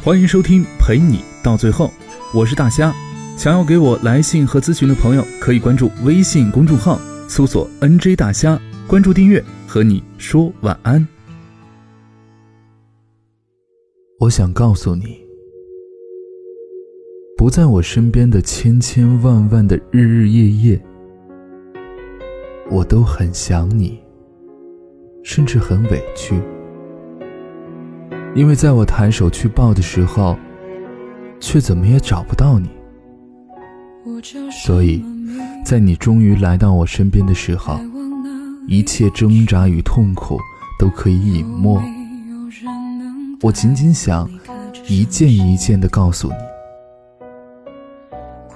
欢迎收听陪你到最后，我是大虾。想要给我来信和咨询的朋友，可以关注微信公众号，搜索 “nj 大虾”，关注订阅，和你说晚安。我想告诉你，不在我身边的千千万万的日日夜夜，我都很想你，甚至很委屈。因为在我抬手去抱的时候，却怎么也找不到你。所以，在你终于来到我身边的时候，一切挣扎与痛苦都可以隐没。我仅仅想一件一件的告诉你：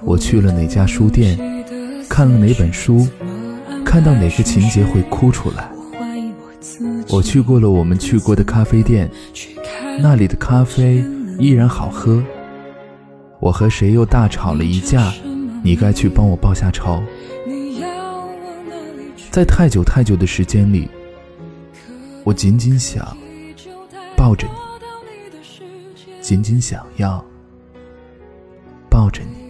我去了哪家书店，看了哪本书，看到哪个情节会哭出来。我去过了我们去过的咖啡店。那里的咖啡依然好喝。我和谁又大吵了一架？你该去帮我报下仇。在太久太久的时间里，我仅仅想抱着你，仅仅想要抱着你。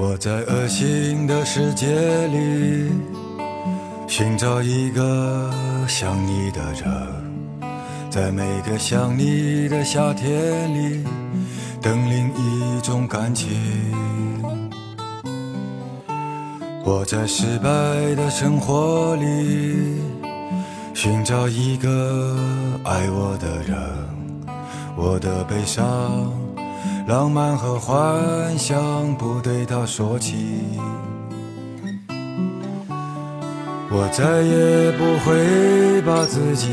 我在恶心的世界里寻找一个想你的人，在每个想你的夏天里等另一种感情。我在失败的生活里寻找一个爱我的人，我的悲伤。浪漫和幻想不对他说起，我再也不会把自己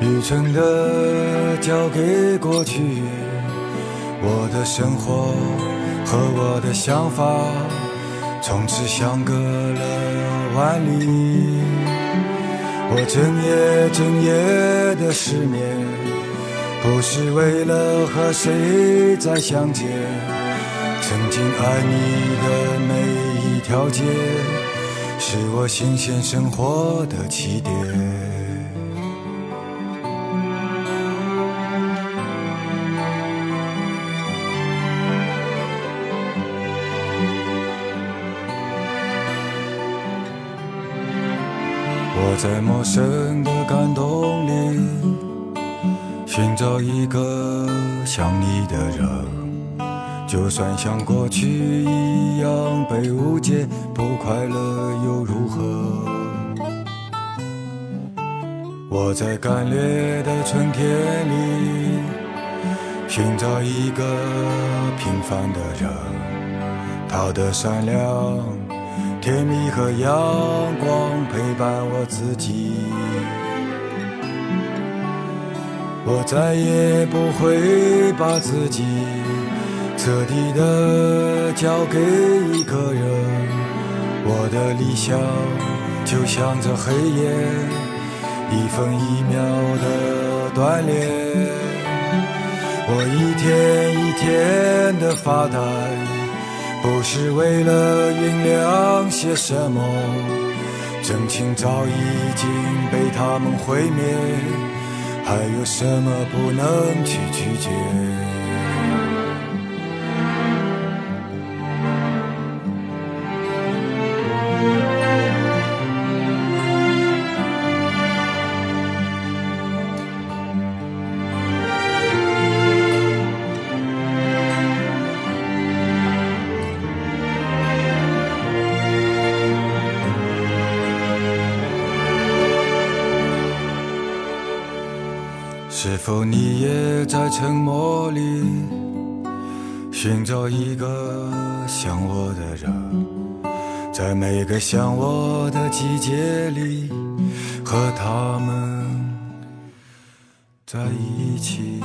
愚蠢的交给过去。我的生活和我的想法从此相隔了万里，我整夜整夜的失眠。不是为了和谁再相见，曾经爱你的每一条街，是我新鲜生活的起点。我在陌生的感动里。寻找一个像你的人，就算像过去一样被误解，不快乐又如何？我在干裂的春天里寻找一个平凡的人，他的善良、甜蜜和阳光陪伴我自己。我再也不会把自己彻底的交给一个人，我的理想就像这黑夜，一分一秒的锻炼。我一天一天的发呆，不是为了酝酿些什么，真情早已经被他们毁灭。还有什么不能去拒绝？是否你也在沉默里寻找一个像我的人，在每个想我的季节里和他们在一起？